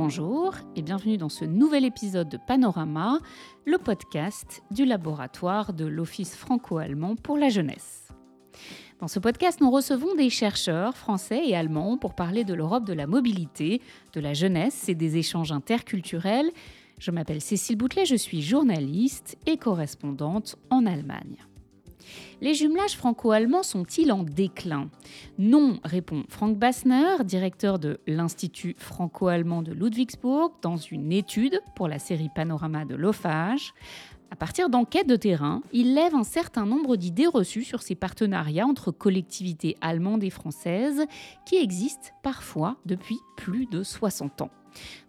Bonjour et bienvenue dans ce nouvel épisode de Panorama, le podcast du laboratoire de l'Office franco-allemand pour la jeunesse. Dans ce podcast, nous recevons des chercheurs français et allemands pour parler de l'Europe de la mobilité, de la jeunesse et des échanges interculturels. Je m'appelle Cécile Boutelet, je suis journaliste et correspondante en Allemagne. Les jumelages franco-allemands sont-ils en déclin Non, répond Frank Bassner, directeur de l'Institut franco-allemand de Ludwigsburg, dans une étude pour la série Panorama de l'OFAGE. À partir d'enquêtes de terrain, il lève un certain nombre d'idées reçues sur ces partenariats entre collectivités allemandes et françaises qui existent parfois depuis plus de 60 ans.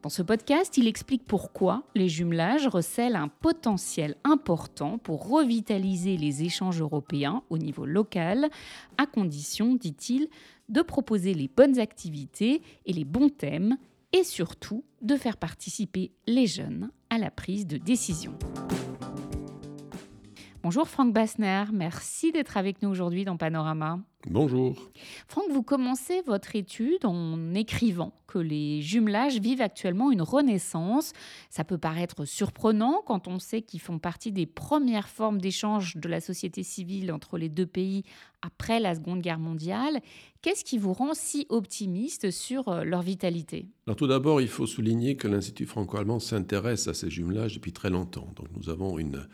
Dans ce podcast, il explique pourquoi les jumelages recèlent un potentiel important pour revitaliser les échanges européens au niveau local, à condition, dit-il, de proposer les bonnes activités et les bons thèmes, et surtout de faire participer les jeunes à la prise de décision. Bonjour Franck Bassner, merci d'être avec nous aujourd'hui dans Panorama. Bonjour. Franck, vous commencez votre étude en écrivant que les jumelages vivent actuellement une renaissance. Ça peut paraître surprenant quand on sait qu'ils font partie des premières formes d'échange de la société civile entre les deux pays après la Seconde Guerre mondiale. Qu'est-ce qui vous rend si optimiste sur euh, leur vitalité? Alors tout d'abord, il faut souligner que l'Institut franco-allemand s'intéresse à ces jumelages depuis très longtemps. Donc nous avons une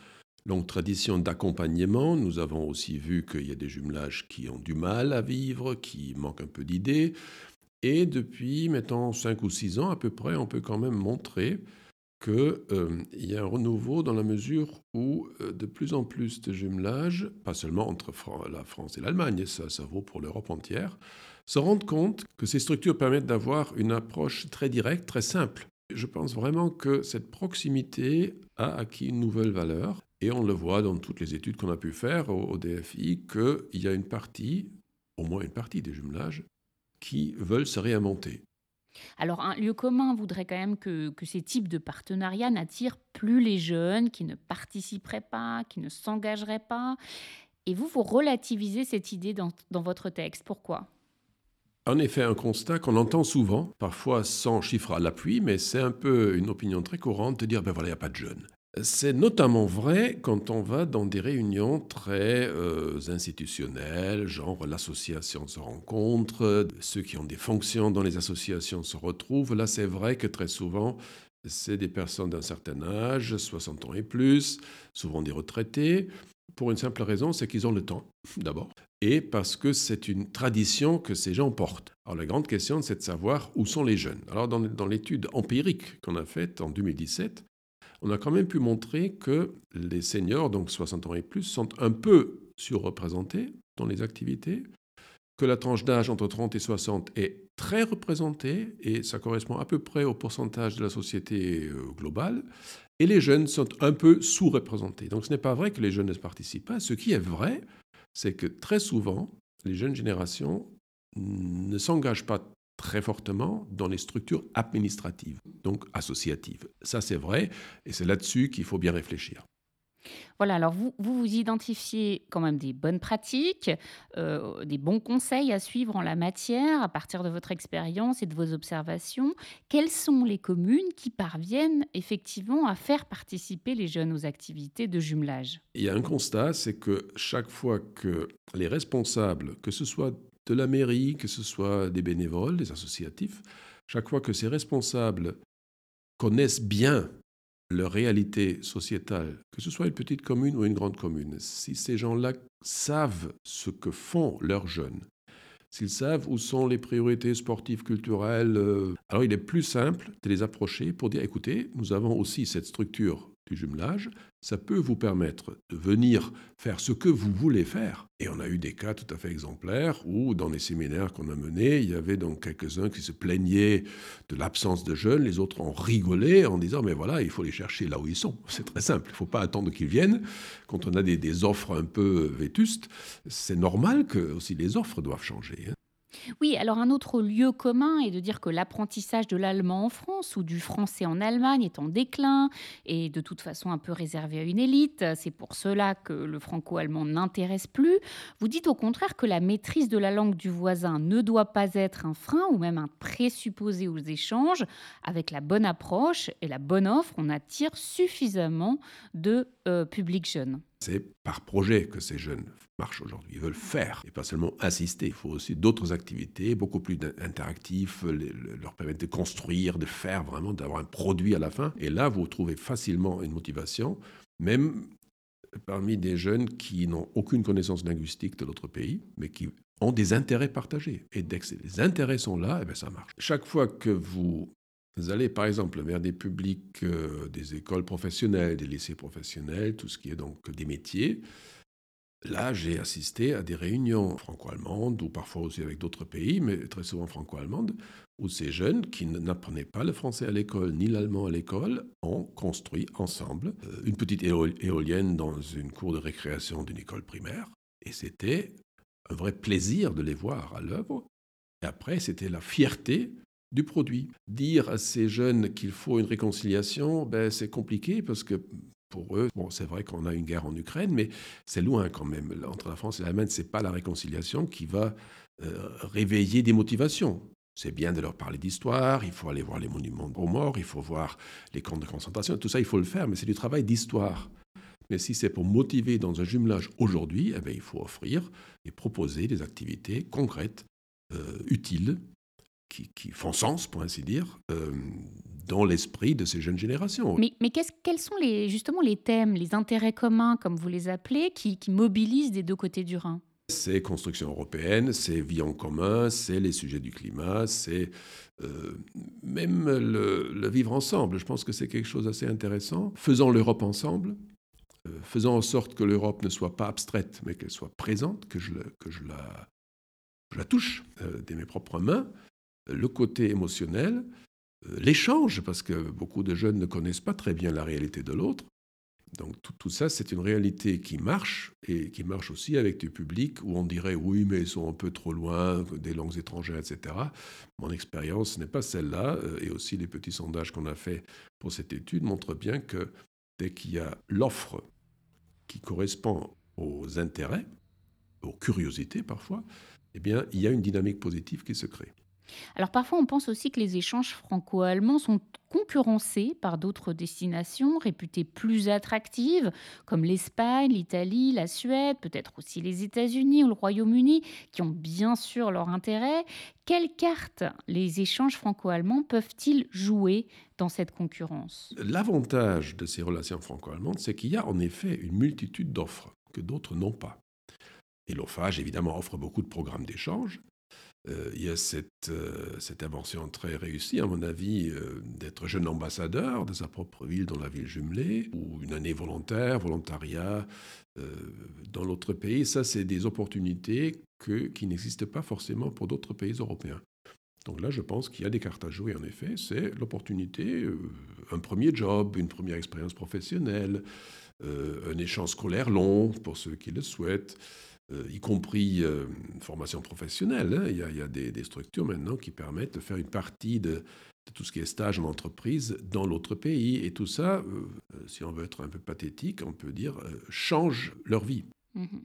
longue tradition d'accompagnement. Nous avons aussi vu qu'il y a des jumelages qui ont du mal à vivre, qui manquent un peu d'idées. Et depuis maintenant 5 ou 6 ans à peu près, on peut quand même montrer qu'il euh, y a un renouveau dans la mesure où euh, de plus en plus de jumelages, pas seulement entre la France et l'Allemagne, ça, ça vaut pour l'Europe entière, se rendent compte que ces structures permettent d'avoir une approche très directe, très simple. Je pense vraiment que cette proximité a acquis une nouvelle valeur et on le voit dans toutes les études qu'on a pu faire au, DFI qu'il y a une partie, au moins une partie des jumelages, qui veulent se réinventer. Alors, un lieu commun voudrait quand même que, ces types de partenariats n'attirent plus les jeunes, qui ne participeraient pas, qui ne s'engageraient pas. Et vous, vous relativisez cette idée dans, dans votre texte. Pourquoi? En effet, un constat qu'on entend souvent, parfois sans chiffre à l'appui, mais c'est un peu une opinion très courante de dire ben voilà, il n'y a pas de jeunes. C'est notamment vrai quand on va dans des réunions très euh, institutionnelles, genre l'association se rencontre, ceux qui ont des fonctions dans les associations se retrouvent. Là, c'est vrai que très souvent, c'est des personnes d'un certain âge, 60 ans et plus, souvent des retraités, pour une simple raison, c'est qu'ils ont le temps, d'abord, et parce que c'est une tradition que ces gens portent. Alors la grande question, c'est de savoir où sont les jeunes. Alors dans, dans l'étude empirique qu'on a faite en 2017, on a quand même pu montrer que les seniors, donc 60 ans et plus, sont un peu surreprésentés dans les activités, que la tranche d'âge entre 30 et 60 est très représentée, et ça correspond à peu près au pourcentage de la société euh, globale, et les jeunes sont un peu sous-représentés. Donc ce n'est pas vrai que les jeunes ne participent pas. Ce qui est vrai, c'est que très souvent, les jeunes générations ne s'engagent pas très fortement dans les structures administratives, donc associatives. Ça, c'est vrai, et c'est là-dessus qu'il faut bien réfléchir. Voilà, alors vous, vous, identifiez quand même des bonnes pratiques, euh, des bons conseils à suivre en la matière à partir de votre expérience et de vos observations. Quelles sont les communes qui parviennent effectivement à faire participer les jeunes aux activités de jumelage? Il y a un constat, c'est que chaque fois que les responsables, que ce soit de la mairie, que ce soit des bénévoles, des associatifs, chaque fois que ces responsables connaissent bien leur réalité sociétale, que ce soit une petite commune ou une grande commune, si ces gens-là savent ce que font leurs jeunes, s'ils savent où sont les priorités sportives, culturelles, euh, alors il est plus simple de les approcher pour dire, écoutez, nous avons aussi cette structure du jumelage, ça peut vous permettre de venir faire ce que vous voulez faire. Et on a eu des cas tout à fait exemplaires où, dans les séminaires qu'on a menés, il y avait donc quelques-uns qui se plaignaient de l'absence de jeunes, les autres ont rigolé en disant, mais voilà, il faut les chercher là où ils sont. C'est très simple, il ne faut pas attendre qu'ils viennent. Quand on a des, offres un peu vétustes, c'est normal que aussi les offres doivent changer. Oui, alors un autre lieu commun est de dire que l'apprentissage de l'allemand en France ou du français en Allemagne est en déclin et de toute façon un peu réservé à une élite. C'est pour cela que le franco-allemand n'intéresse plus. Vous dites au contraire que la maîtrise de la langue du voisin ne doit pas être un frein ou même un présupposé aux échanges. Avec la bonne approche et la bonne offre, on attire suffisamment de euh, publics jeunes. C'est par projet que ces jeunes marchent aujourd'hui. Ils veulent faire et pas seulement assister. Il faut aussi d'autres activités, beaucoup plus interactifs, leur permettre de construire, de faire vraiment, d'avoir un produit à la fin. Et là, vous trouvez facilement une motivation, même parmi des jeunes qui n'ont aucune connaissance linguistique de l'autre pays, mais qui ont des intérêts partagés. Et dès que les intérêts sont là, eh bien ça marche. Chaque fois que vous vous allez par exemple vers des publics, euh, des écoles professionnelles, des lycées professionnels, tout ce qui est donc des métiers. Là, j'ai assisté à des réunions franco-allemandes, ou parfois aussi avec d'autres pays, mais très souvent franco-allemandes, où ces jeunes qui n'apprenaient pas le français à l'école ni l'allemand à l'école ont construit ensemble euh, une petite éolienne dans une cour de récréation d'une école primaire. Et c'était un vrai plaisir de les voir à l'œuvre. Et après, c'était la fierté du produit. Dire à ces jeunes qu'il faut une réconciliation, ben, c'est compliqué parce que pour eux, bon, c'est vrai qu'on a une guerre en Ukraine, mais c'est loin quand même. Entre la France et l'Allemagne, ce n'est pas la réconciliation qui va euh, réveiller des motivations. C'est bien de leur parler d'histoire, il faut aller voir les monuments aux morts, il faut voir les camps de concentration, tout ça, il faut le faire, mais c'est du travail d'histoire. Mais si c'est pour motiver dans un jumelage aujourd'hui, eh bien, il faut offrir et proposer des activités concrètes, euh, utiles, qui, font sens, pour ainsi dire, euh, dans l'esprit de ces jeunes générations. Mais, mais quels sont les, justement les thèmes, les intérêts communs, comme vous les appelez, qui, mobilisent des deux côtés du Rhin? C'est construction européenne, c'est vie en commun, c'est les sujets du climat, c'est euh, même le, vivre ensemble. Je pense que c'est quelque chose d'assez intéressant. Faisons l'Europe ensemble, euh, faisons en sorte que l'Europe ne soit pas abstraite, mais qu'elle soit présente, que je, que je, la, je la touche de mes propres mains le côté émotionnel, euh, l'échange, parce que beaucoup de jeunes ne connaissent pas très bien la réalité de l'autre. Donc tout, ça, c'est une réalité qui marche et qui marche aussi avec du public où on dirait oui, mais ils sont un peu trop loin des langues étrangères, etc. Mon expérience n'est pas celle-là euh, et aussi les petits sondages qu'on a fait pour cette étude montrent bien que dès qu'il y a l'offre qui correspond aux intérêts, aux curiosités parfois, eh bien, il y a une dynamique positive qui se crée. Alors parfois on pense aussi que les échanges franco-allemands sont concurrencés par d'autres destinations réputées plus attractives, comme l'Espagne, l'Italie, la Suède, peut-être aussi les États-Unis ou le Royaume-Uni, qui ont bien sûr leur intérêt. Quelles cartes les échanges franco-allemands peuvent-ils jouer dans cette concurrence? L'avantage de ces relations franco-allemandes, c'est qu'il y a en effet une multitude d'offres que d'autres n'ont pas. Et l'OFAGE, évidemment, offre beaucoup de programmes d'échange, euh, il y a cette, euh, cette, invention très réussie, à mon avis, euh, d'être jeune ambassadeur de sa propre ville dans la ville jumelée, ou une année volontaire, volontariat dans l'autre pays. Ça, c'est des opportunités qui n'existent pas forcément pour d'autres pays européens. Donc là, je pense qu'il y a des cartes à jouer, en effet. C'est l'opportunité, un premier job, une première expérience professionnelle, un échange scolaire long pour ceux qui le souhaitent. Euh, y compris euh, formation professionnelle. Hein. Il y a, des, structures maintenant qui permettent de faire une partie de, tout ce qui est stage en entreprise dans l'autre pays. Et tout ça, euh, si on veut être un peu pathétique, on peut dire, change leur vie. Mhm.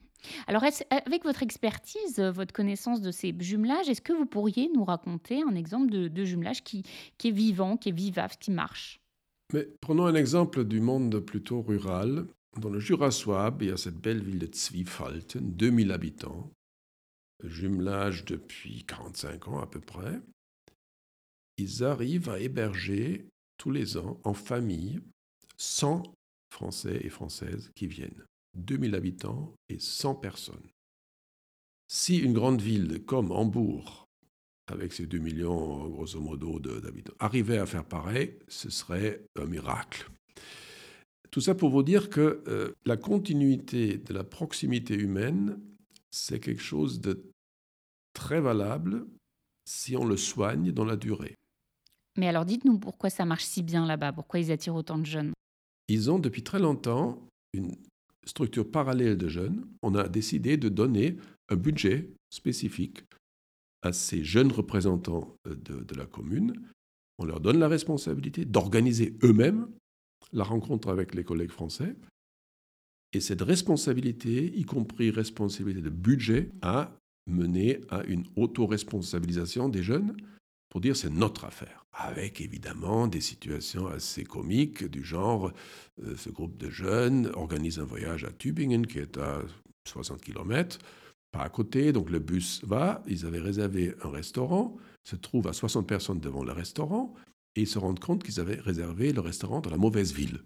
Alors, avec votre expertise, votre connaissance de ces jumelages, est-ce que vous pourriez nous raconter un exemple de, jumelage qui, qui, est vivant, qui est vivable, qui marche? Mais prenons un exemple du monde plutôt rural. Dans le Jura Souabe, il y a cette belle ville de Zwiefalten, 2000 habitants, jumelage depuis 45 ans à peu près. Ils arrivent à héberger tous les ans en famille 100 Français et Françaises qui viennent. 2000 habitants et 100 personnes. Si une grande ville comme Hambourg, avec ses 2 millions grosso modo d'habitants, arrivait à faire pareil, ce serait un miracle. Tout ça pour vous dire que euh, la continuité de la proximité humaine, c'est quelque chose de très valable si on le soigne dans la durée. Mais alors dites-nous pourquoi ça marche si bien là-bas, pourquoi ils attirent autant de jeunes? Ils ont depuis très longtemps une structure parallèle de jeunes. On a décidé de donner un budget spécifique à ces jeunes représentants de, la commune, on leur donne la responsabilité d'organiser eux-mêmes la rencontre avec les collègues français. Et cette responsabilité, y compris responsabilité de budget, a mené à une auto-responsabilisation des jeunes pour dire c'est notre affaire. Avec évidemment des situations assez comiques du genre euh, ce groupe de jeunes organise un voyage à Tübingen qui est à 60 km, pas à côté, donc le bus va, ils avaient réservé un restaurant, se trouvent à 60 personnes devant le restaurant et ils se rendent compte qu'ils avaient réservé le restaurant dans la mauvaise ville.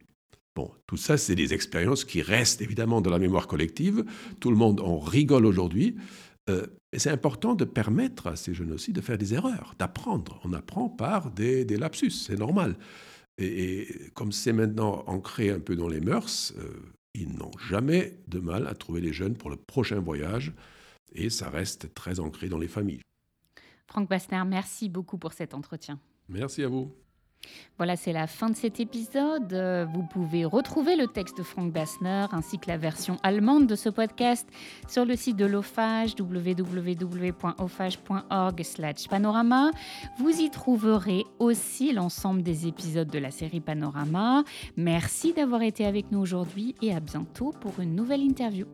Bon, tout ça, c'est des expériences qui restent évidemment dans la mémoire collective. Tout le monde en rigole aujourd'hui. Euh, et c'est important de permettre à ces jeunes aussi de faire des erreurs, d'apprendre. On apprend par des, lapsus, c'est normal. Et, comme c'est maintenant ancré un peu dans les mœurs, euh, ils n'ont jamais de mal à trouver les jeunes pour le prochain voyage. Et ça reste très ancré dans les familles. Franck Bastner, merci beaucoup pour cet entretien. Merci à vous. Voilà, c'est la fin de cet épisode. Euh, vous pouvez retrouver le texte de Frank Bassner ainsi que la version allemande de ce podcast sur le site de l'OFAGE, www.ofage.org/panorama. Vous y trouverez aussi l'ensemble des épisodes de la série Panorama. Merci d'avoir été avec nous aujourd'hui et à bientôt pour une nouvelle interview.